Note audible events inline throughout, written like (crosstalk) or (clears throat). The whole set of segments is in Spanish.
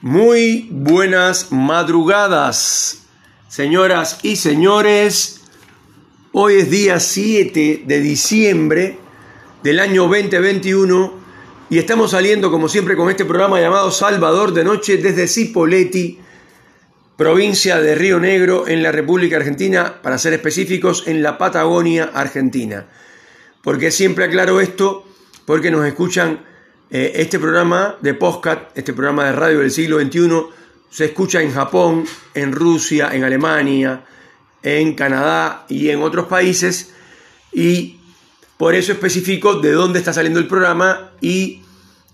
Muy buenas madrugadas, señoras y señores. Hoy es día 7 de diciembre del año 2021 y estamos saliendo como siempre con este programa llamado Salvador de Noche desde Cipolletti, provincia de Río Negro en la República Argentina, para ser específicos en la Patagonia Argentina. Porque siempre aclaro esto? Porque nos escuchan eh, este programa de podcast, este programa de radio del siglo XXI, se escucha en Japón, en Rusia, en Alemania, en Canadá y en otros países. Y por eso especifico de dónde está saliendo el programa y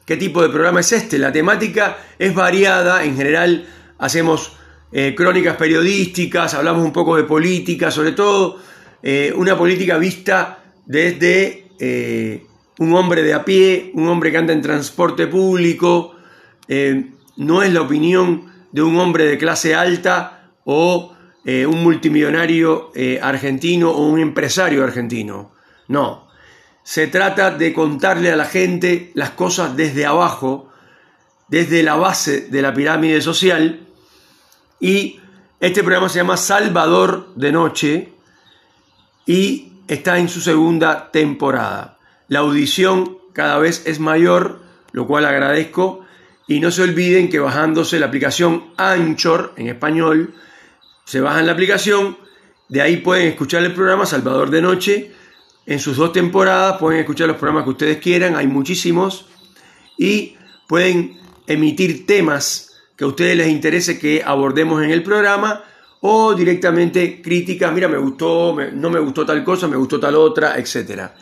qué tipo de programa es este. La temática es variada, en general hacemos eh, crónicas periodísticas, hablamos un poco de política, sobre todo eh, una política vista desde un hombre de a pie, un hombre que anda en transporte público, eh, no es la opinión de un hombre de clase alta o eh, un multimillonario eh, argentino o un empresario argentino. No, se trata de contarle a la gente las cosas desde abajo, desde la base de la pirámide social y este programa se llama Salvador de Noche y está en su segunda temporada. La audición cada vez es mayor, lo cual agradezco. Y no se olviden que bajándose la aplicación Anchor en español, se bajan la aplicación, de ahí pueden escuchar el programa Salvador de Noche. En sus dos temporadas pueden escuchar los programas que ustedes quieran, hay muchísimos. Y pueden emitir temas que a ustedes les interese que abordemos en el programa o directamente críticas, mira, me gustó, no me gustó tal cosa, me gustó tal otra, etcétera.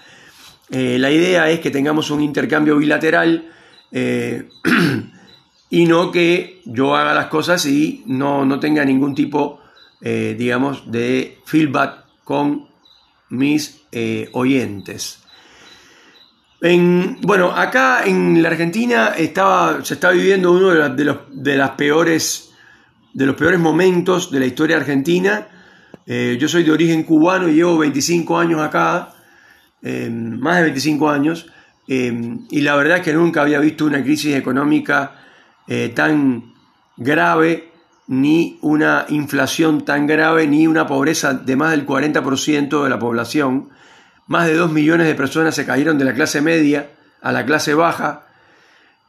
Eh, la idea es que tengamos un intercambio bilateral eh, (clears throat) y no que yo haga las cosas y no, no tenga ningún tipo, eh, digamos, de feedback con mis oyentes. bueno, acá en la Argentina estaba, se está viviendo uno de, los, de, las peores, de los peores momentos de la historia argentina. yo soy de origen cubano y llevo 25 años acá. Em, más de 25 años, em, y la verdad es que nunca había visto una crisis económica eh, tan grave, ni una inflación tan grave, ni una pobreza de más del 40% de la población. Más de 2 millones de personas se cayeron de la clase media a la clase baja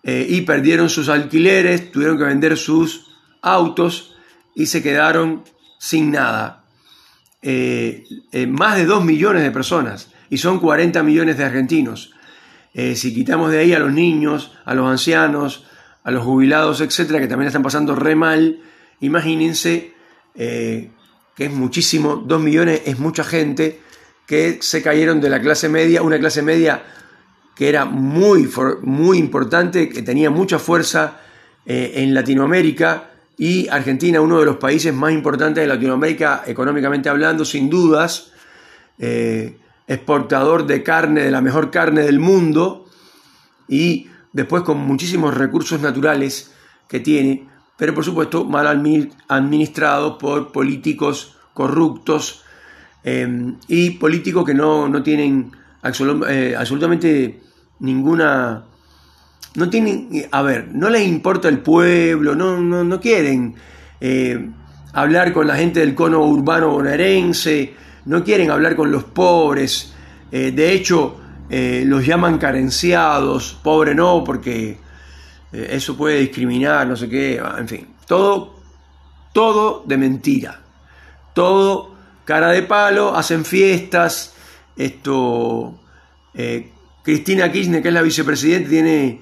eh, y perdieron sus alquileres, tuvieron que vender sus autos y se quedaron sin nada. Eh, más de 2 millones de personas y son 40 millones de argentinos. Eh, si quitamos de ahí a los niños, a los ancianos, a los jubilados, etcétera, que también están pasando re mal, imagínense eh, que es muchísimo, 2 millones es mucha gente que se cayeron de la clase media, una clase media que era muy, muy importante, que tenía mucha fuerza eh, en Latinoamérica y Argentina, uno de los países más importantes de Latinoamérica económicamente hablando, sin dudas exportador de carne, de la mejor carne del mundo, y después con muchísimos recursos naturales que tiene, pero por supuesto mal administrado por políticos corruptos em, y políticos que no, tienen eh, absolutamente ninguna... No tienen, a ver, no les importa el pueblo, no, no, quieren eh, hablar con la gente del cono urbano bonaerense, no quieren hablar con los pobres, eh, de hecho eh, los llaman carenciados, pobre no, porque eh, eso puede discriminar, no sé qué, en fin, todo, todo de mentira, todo cara de palo, hacen fiestas, esto, Cristina Kirchner, que es la vicepresidenta, tiene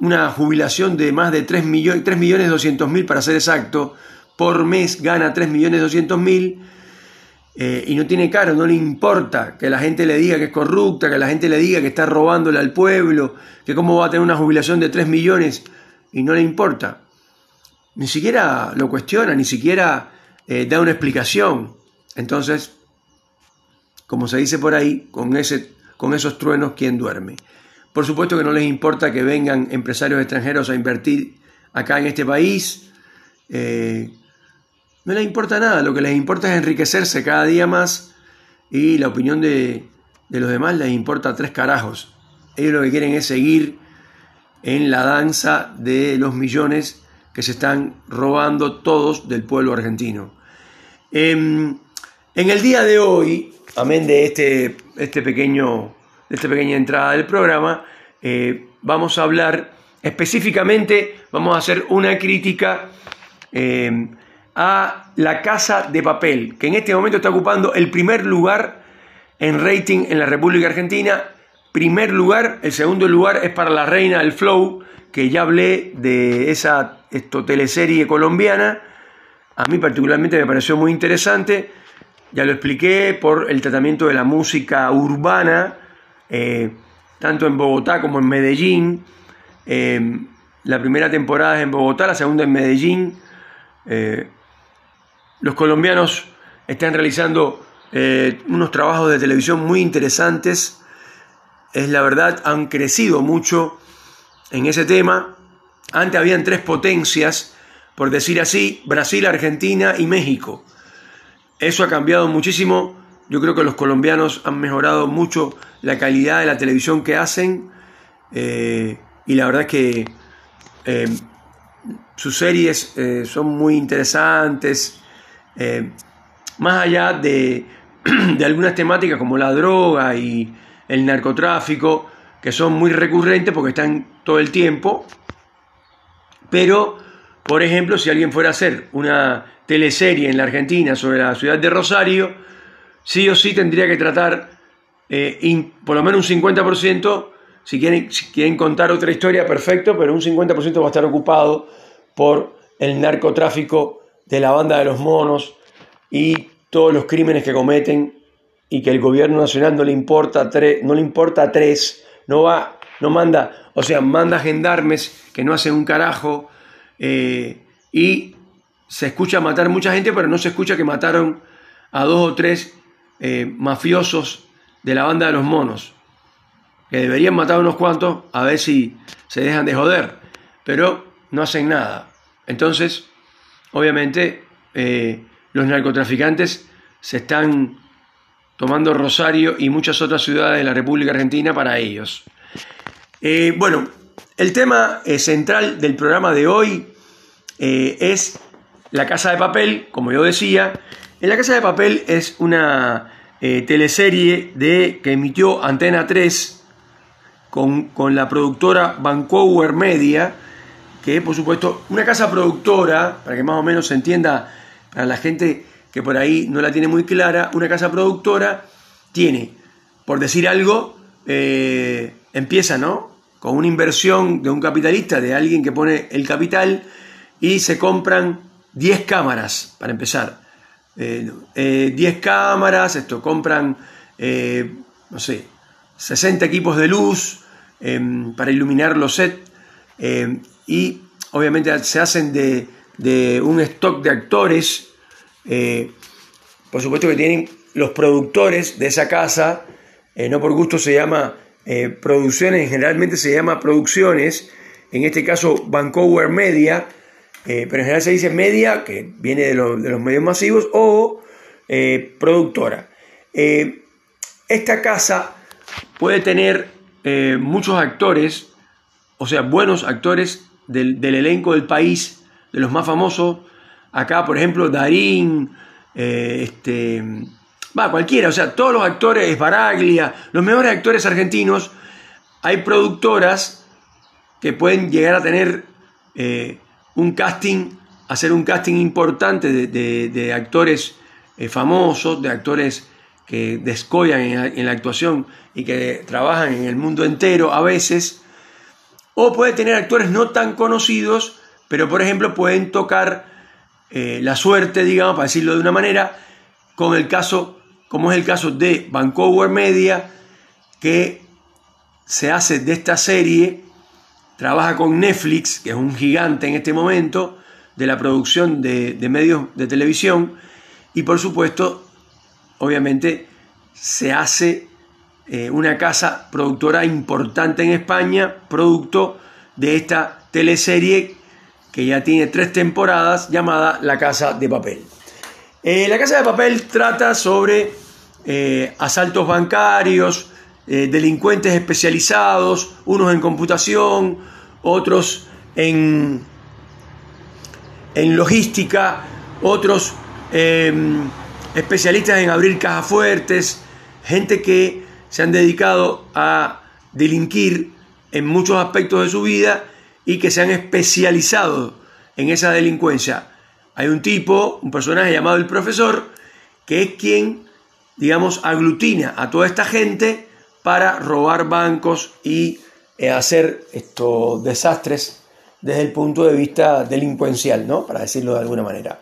una jubilación de más de 3 millones, 3 millones 200 mil para ser exacto, por mes gana 3.200.000 eh, y no tiene caro, no le importa que la gente le diga que es corrupta, que la gente le diga que está robándole al pueblo, que cómo va a tener una jubilación de 3 millones y no le importa. Ni siquiera lo cuestiona, ni siquiera eh, da una explicación. Entonces, como se dice por ahí, con, ese, con esos truenos, ¿quién duerme? Por supuesto que no les importa que vengan empresarios extranjeros a invertir acá en este país. Eh, no les importa nada, lo que les importa es enriquecerse cada día más y la opinión de, los demás les importa tres carajos. Ellos lo que quieren es seguir en la danza de los millones que se están robando todos del pueblo argentino. Em, en el día de hoy, amén de este, este pequeño, esta pequeña entrada del programa, eh, vamos a hablar específicamente, vamos a hacer una crítica em, a la Casa de Papel, que en este momento está ocupando el primer lugar en rating en la República Argentina. Primer lugar, el segundo lugar es para La Reina del Flow, que ya hablé de esa esto, teleserie colombiana. A mí particularmente me pareció muy interesante. Ya lo expliqué por el tratamiento de la música urbana, eh, tanto en Bogotá como en Medellín. Eh, la primera temporada es en Bogotá, la segunda en Medellín. Eh, los colombianos están realizando unos trabajos de televisión muy interesantes. Es la verdad, han crecido mucho en ese tema. Antes habían tres potencias, por decir así, Brasil, Argentina y México. Eso ha cambiado muchísimo. Yo creo que los colombianos han mejorado mucho la calidad de la televisión que hacen. Eh, y la verdad es que eh, sus series eh, son muy interesantes. Más allá de, (clears throat) de algunas temáticas como la droga y el narcotráfico, que son muy recurrentes porque están todo el tiempo, pero, por ejemplo, si alguien fuera a hacer una teleserie en la Argentina sobre la ciudad de Rosario, sí o sí tendría que tratar eh, por lo menos un 50%, si quieren, si quieren contar otra historia, perfecto, pero un 50% va a estar ocupado por el narcotráfico de la banda de los monos y todos los crímenes que cometen y que el gobierno nacional no le importa, no le importa tres, no va no manda, o sea, manda gendarmes que no hacen un carajo eh, y se escucha matar mucha gente, pero no se escucha que mataron a dos o tres eh, mafiosos de la banda de los monos, que deberían matar a unos cuantos a ver si se dejan de joder, pero no hacen nada. Entonces, obviamente, eh, los narcotraficantes se están tomando Rosario y muchas otras ciudades de la República Argentina para ellos. Eh, bueno, el tema eh, central del programa de hoy es La Casa de Papel, como yo decía. En La Casa de Papel es una teleserie de, que emitió Antena 3 con, con la productora Vancouver Media, que por supuesto una casa productora, para que más o menos se entienda para la gente que por ahí no la tiene muy clara, una casa productora tiene, por decir algo, empieza, ¿no? con una inversión de un capitalista, de alguien que pone el capital, y se compran 10 cámaras, para empezar. 10 eh, eh, cámaras, esto, compran, eh, no sé, 60 equipos de luz em, para iluminar los sets, em, y obviamente se hacen de, de un stock de actores, por supuesto que tienen los productores de esa casa, no por gusto se llama eh, producciones, generalmente se llama producciones, en este caso Vancouver Media, eh, pero en general se dice media, que viene de, los medios masivos, o eh, productora. esta casa puede tener muchos actores, o sea, buenos actores del, elenco del país, de los más famosos. Acá, por ejemplo, Darín, este, va, cualquiera, o sea, todos los actores, Baraglia, los mejores actores argentinos, hay productoras que pueden llegar a tener eh, un casting, hacer un casting importante de, actores eh, famosos, de actores que descollan en, la actuación y que trabajan en el mundo entero a veces, o puede tener actores no tan conocidos, pero por ejemplo pueden tocar eh, la suerte, digamos, para decirlo de una manera, con el caso como es el caso de Vancouver Media, que se hace de esta serie, trabaja con Netflix, que es un gigante en este momento de la producción de, medios de televisión, y por supuesto, obviamente, se hace eh, una casa productora importante en España, producto de esta teleserie que ya tiene tres temporadas llamada La Casa de Papel. Eh, la Casa de Papel trata sobre eh, asaltos bancarios, delincuentes especializados, unos en computación, otros en, en logística, otros em, especialistas en abrir cajas fuertes, gente que se han dedicado a delinquir en muchos aspectos de su vida y que se han especializado en esa delincuencia. Hay un tipo, un personaje llamado el profesor, que es quien, digamos, aglutina a toda esta gente para robar bancos y eh, hacer estos desastres desde el punto de vista delincuencial, ¿no? Para decirlo de alguna manera.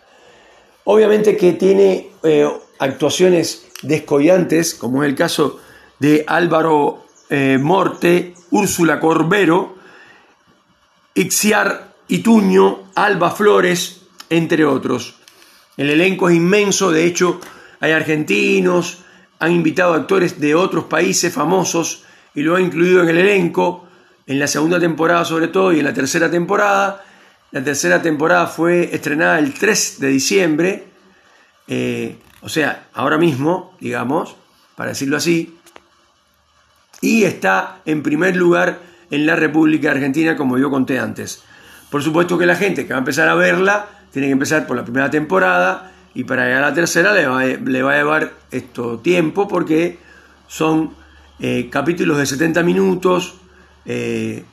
Obviamente que tiene eh, actuaciones descollantes, como es el caso de Álvaro eh, Morte, Úrsula Corbero, Ixiar Ituño, Alba Flores, entre otros. El elenco es inmenso, de hecho hay argentinos, han invitado actores de otros países famosos y lo han incluido en el elenco, en la segunda temporada sobre todo y en la tercera temporada. La tercera temporada fue estrenada el 3 de diciembre, eh, o sea, ahora mismo, digamos, para decirlo así, y está en primer lugar en la República Argentina, como yo conté antes. Por supuesto que la gente que va a empezar a verla tiene que empezar por la primera temporada y para llegar a la tercera le va, le va a llevar esto tiempo porque son eh, capítulos de 70 minutos eh,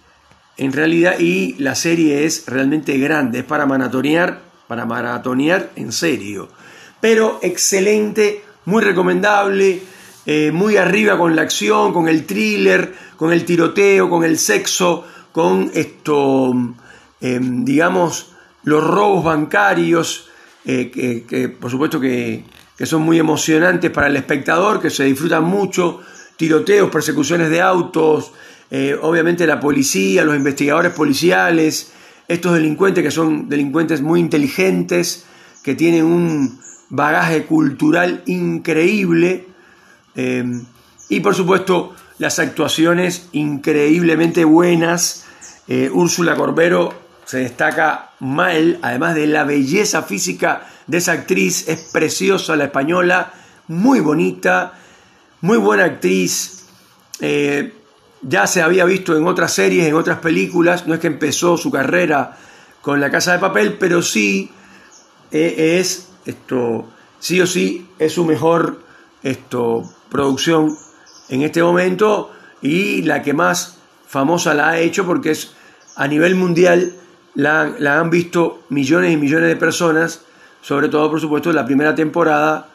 en realidad y la serie es realmente grande, es para maratonear, para maratonear en serio. Pero excelente, muy recomendable, eh, muy arriba con la acción, con el thriller, con el tiroteo, con el sexo, con esto, em, digamos, los robos bancarios, eh, que, por supuesto que, son muy emocionantes para el espectador, que se disfrutan mucho, tiroteos, persecuciones de autos, eh, obviamente la policía, los investigadores policiales, estos delincuentes que son delincuentes muy inteligentes, que tienen un bagaje cultural increíble, eh, y por supuesto las actuaciones increíblemente buenas. Úrsula Corbero se destaca mal, además de la belleza física de esa actriz, es preciosa la española, muy bonita, muy buena actriz. Eh, ya se había visto en otras series, en otras películas, no es que empezó su carrera con La Casa de Papel, pero sí eh, es esto, sí o sí es su mejor esto, producción en este momento y la que más famosa la ha hecho porque es a nivel mundial la, han visto millones y millones de personas, sobre todo por supuesto en la primera temporada.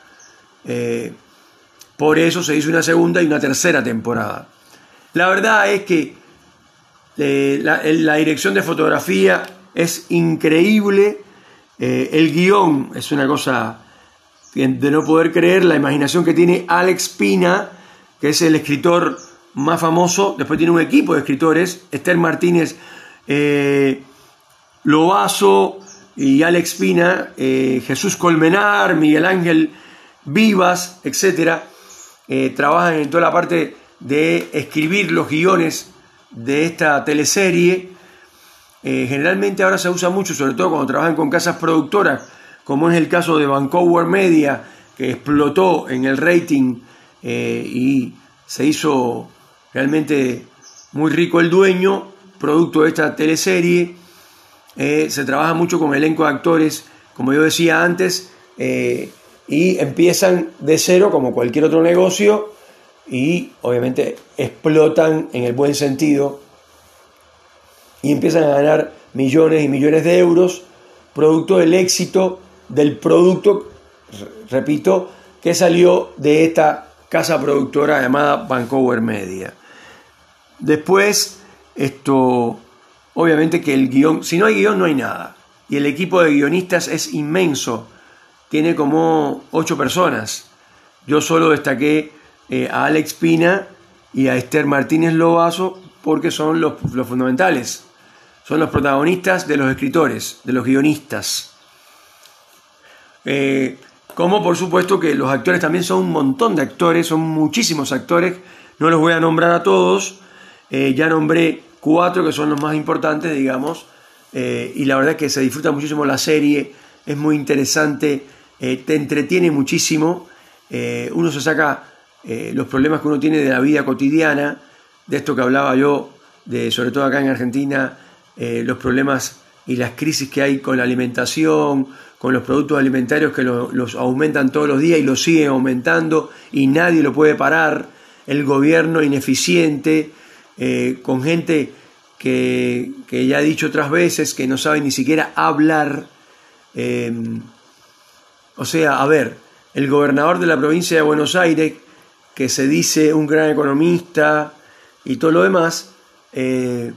Eh, por eso se hizo una segunda y una tercera temporada. La verdad es que eh, la, dirección de fotografía es increíble, eh, el guion es una cosa de no poder creer, la imaginación que tiene Alex Pina, que es el escritor más famoso, después tiene un equipo de escritores, Esther Martínez, Loazo y Alex Pina, eh, Jesús Colmenar, Miguel Ángel Vivas, etc., eh, trabajan en toda la parte de escribir los guiones de esta teleserie. Eh, generalmente ahora se usa mucho, sobre todo cuando trabajan con casas productoras, como es el caso de Vancouver Media, que explotó en el rating y se hizo realmente muy rico el dueño, producto de esta teleserie. Eh, se trabaja mucho con elenco de actores, como yo decía antes, eh, y empiezan de cero como cualquier otro negocio y obviamente explotan en el buen sentido y empiezan a ganar millones y millones de euros producto del éxito del producto, repito, que salió de esta casa productora llamada Vancouver Media. Después, esto Obviamente que el guion, si no hay guion no hay nada. Y el equipo de guionistas es inmenso. Tiene como ocho personas. Yo solo destaqué eh, a Alex Pina y a Esther Martínez Lobazo porque son los, fundamentales. Son los protagonistas de los escritores, de los guionistas. Eh, como por supuesto que los actores también son un montón de actores, son muchísimos actores. No los voy a nombrar a todos. Eh, ya nombré cuatro que son los más importantes, digamos, eh, y la verdad es que se disfruta muchísimo la serie, es muy interesante, te entretiene muchísimo, uno se saca los problemas que uno tiene de la vida cotidiana, de esto que hablaba yo, de, sobre todo acá en Argentina, los problemas y las crisis que hay con la alimentación, con los productos alimentarios que los aumentan todos los días y los siguen aumentando y nadie lo puede parar, el gobierno ineficiente, eh, con gente que, ya he dicho otras veces que no sabe ni siquiera hablar. Em, o sea, a ver, el gobernador de la provincia de Buenos Aires, que se dice un gran economista y todo lo demás, eh,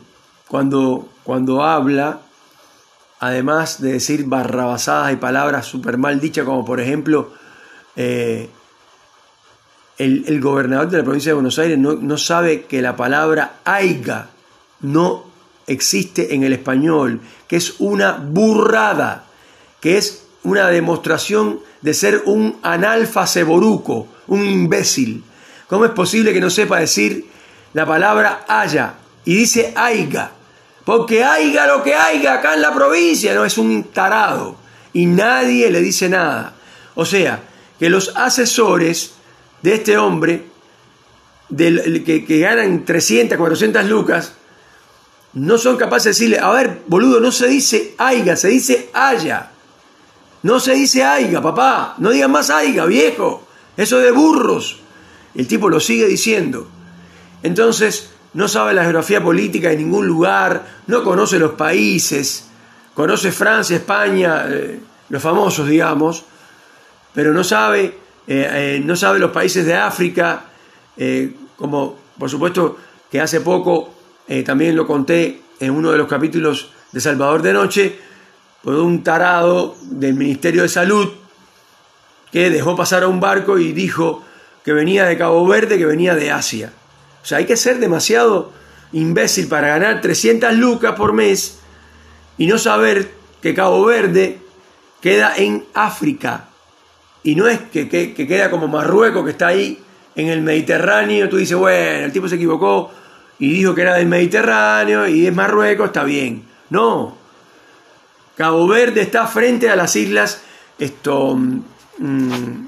cuando, cuando habla, además de decir barrabasadas y palabras súper mal dichas, como por ejemplo, eh, el, gobernador de la provincia de Buenos Aires no, no sabe que la palabra aiga no existe en el español, que es una burrada, que es una demostración de ser un analfaceboruco, un imbécil. ¿Cómo es posible que no sepa decir la palabra haya y dice aiga? Porque haiga lo que haiga acá en la provincia, no es un tarado. Y nadie le dice nada. O sea, que los asesores de este hombre, que, que ganan 300, 400 lucas, no son capaces de decirle, a ver, boludo, no se dice aiga, se dice haya. No se dice aiga, papá, no digas más aiga, viejo. Eso de burros. El tipo lo sigue diciendo. Entonces, no sabe la geografía política de ningún lugar, no conoce los países, conoce Francia, España, eh, los famosos, digamos, pero no sabe, eh, eh, no sabe los países de África, como por supuesto que hace poco también lo conté en uno de los capítulos de Salvador de Noche, por un tarado del Ministerio de Salud que dejó pasar a un barco y dijo que venía de Cabo Verde, que venía de Asia. O sea, hay que ser demasiado imbécil para ganar 300 lucas por mes y no saber que Cabo Verde queda en África. Y no es que, queda como Marruecos, que está ahí en el Mediterráneo. Tú dices, bueno, el tipo se equivocó y dijo que era del Mediterráneo y es Marruecos, está bien. No. Cabo Verde está frente a las islas, esto, mm,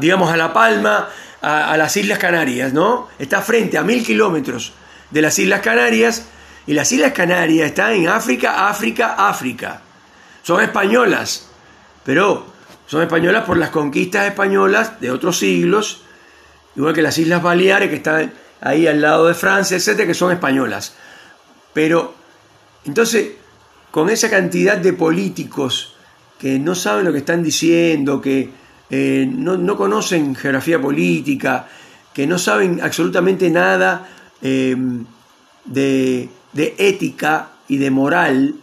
digamos, a La Palma, a, las Islas Canarias, ¿no? Está frente a mil kilómetros de las Islas Canarias y las Islas Canarias están en África, África, África. Son españolas, pero son españolas por las conquistas españolas de otros siglos, igual que las Islas Baleares que están ahí al lado de Francia, etcétera, que son españolas. Pero entonces, con esa cantidad de políticos que no saben lo que están diciendo, que eh, no, conocen geografía política, que no saben absolutamente nada em, de, ética y de moral,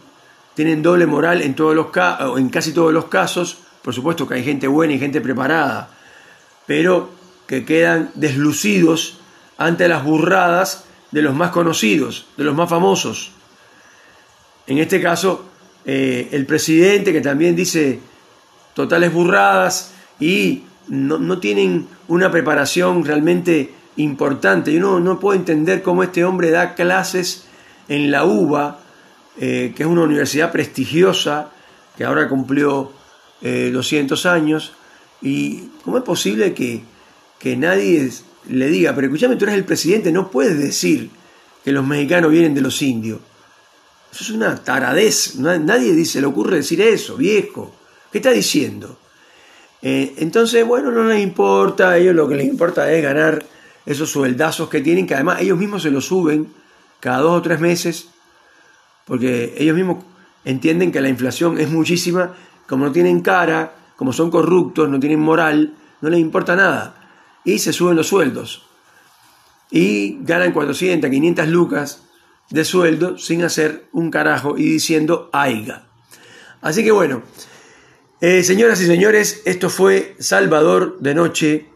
tienen doble moral en, todos los en casi todos los casos, por supuesto que hay gente buena y gente preparada, pero que quedan deslucidos ante las burradas de los más conocidos, de los más famosos. En este caso, eh, el presidente que también dice totales burradas, y no, tienen una preparación realmente importante. Yo no, no, puedo entender cómo este hombre da clases en la UBA, eh, que es una universidad prestigiosa, que ahora cumplió 200 eh, años, y cómo es posible que, que nadie le diga, pero escúchame, tú eres el presidente, no puedes decir que los mexicanos vienen de los indios. Eso es una taradez, nadie se le ocurre decir eso, viejo. ¿Qué está diciendo? Eh, entonces, bueno, no les importa, a ellos lo que les importa es ganar esos sueldazos que tienen, que además ellos mismos se los suben cada dos o tres meses, porque ellos mismos entienden que la inflación es muchísima, como no tienen cara, como son corruptos, no tienen moral, no les importa nada, y se suben los sueldos. Y ganan 400, 500 lucas de sueldo sin hacer un carajo y diciendo aiga. Así que bueno, eh, señoras y señores, esto fue Salvador de Noche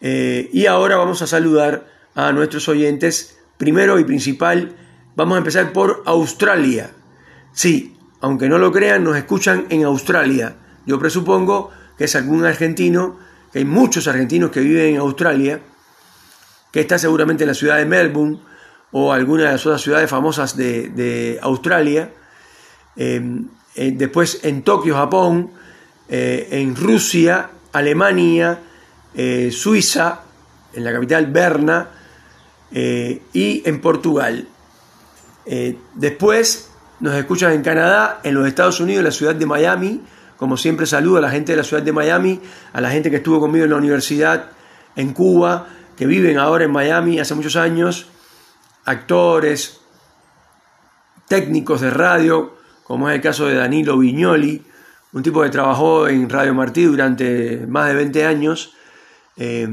eh, y ahora vamos a saludar a nuestros oyentes. Primero y principal, vamos a empezar por Australia. Sí, aunque no lo crean, nos escuchan en Australia. Yo presupongo que es algún argentino, que hay muchos argentinos que viven en Australia, que está seguramente en la ciudad de Melbourne o alguna de las otras ciudades famosas de, Australia. Eh, eh, después en Tokio, Japón, eh, en Rusia, Alemania, eh, Suiza, en la capital Berna, y en Portugal. Después nos escuchan en Canadá, en los Estados Unidos, en la ciudad de Miami. Como siempre saludo a la gente de la ciudad de Miami, a la gente que estuvo conmigo en la universidad en Cuba, que viven ahora en Miami hace muchos años, actores, técnicos de radio, como es el caso de Danilo Viñoli, un tipo que trabajó en Radio Martí durante más de 20 años, eh,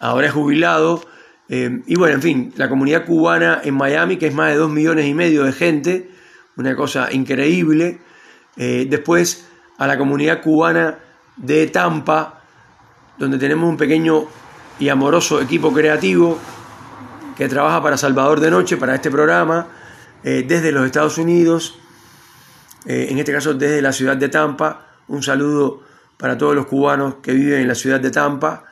ahora es jubilado, eh, y bueno, en fin, la comunidad cubana en Miami, que es más de 2 millones y medio de gente, una cosa increíble. Eh, después a la comunidad cubana de Tampa, donde tenemos un pequeño y amoroso equipo creativo que trabaja para Salvador de Noche, para este programa, desde los Estados Unidos. Eh, en este caso desde la ciudad de Tampa. Un saludo para todos los cubanos que viven en la ciudad de Tampa,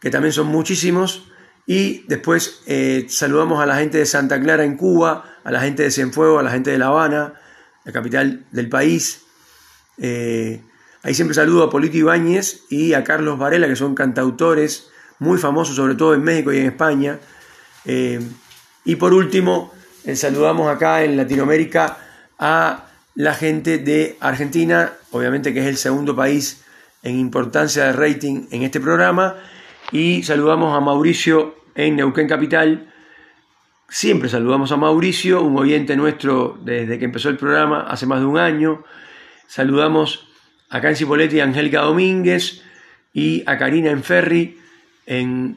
que también son muchísimos. Y después eh, saludamos a la gente de Santa Clara en Cuba, a la gente de Cienfuegos, a la gente de La Habana, la capital del país. Eh, ahí siempre saludo a Polito Ibáñez y a Carlos Varela, que son cantautores muy famosos, sobre todo en México y en España. y por último, saludamos acá en Latinoamérica a la gente de Argentina, obviamente que es el segundo país en importancia de rating en este programa, y saludamos a Mauricio en Neuquén Capital. Siempre saludamos a Mauricio, un oyente nuestro desde que empezó el programa hace más de un año. Saludamos a Canci Poletti y a Angélica Domínguez y a Karina Enferri en,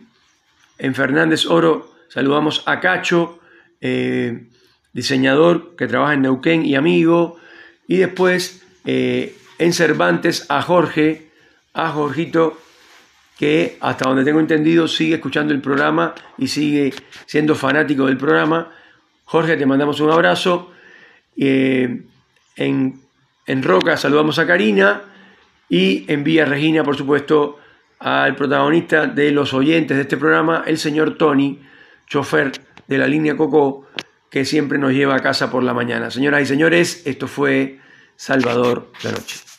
en Fernández Oro. Saludamos a Cacho, eh, diseñador que trabaja en Neuquén y amigo. Y después eh, en Cervantes a Jorge, a Jorgito, que hasta donde tengo entendido sigue escuchando el programa y sigue siendo fanático del programa. Jorge, te mandamos un abrazo. Eh, en, en Roca saludamos a Karina y en Vía Regina, por supuesto, al protagonista de los oyentes de este programa, el señor Tony, chofer de la línea Coco, que siempre nos lleva a casa por la mañana. Señoras y señores, esto fue Salvador la Noche.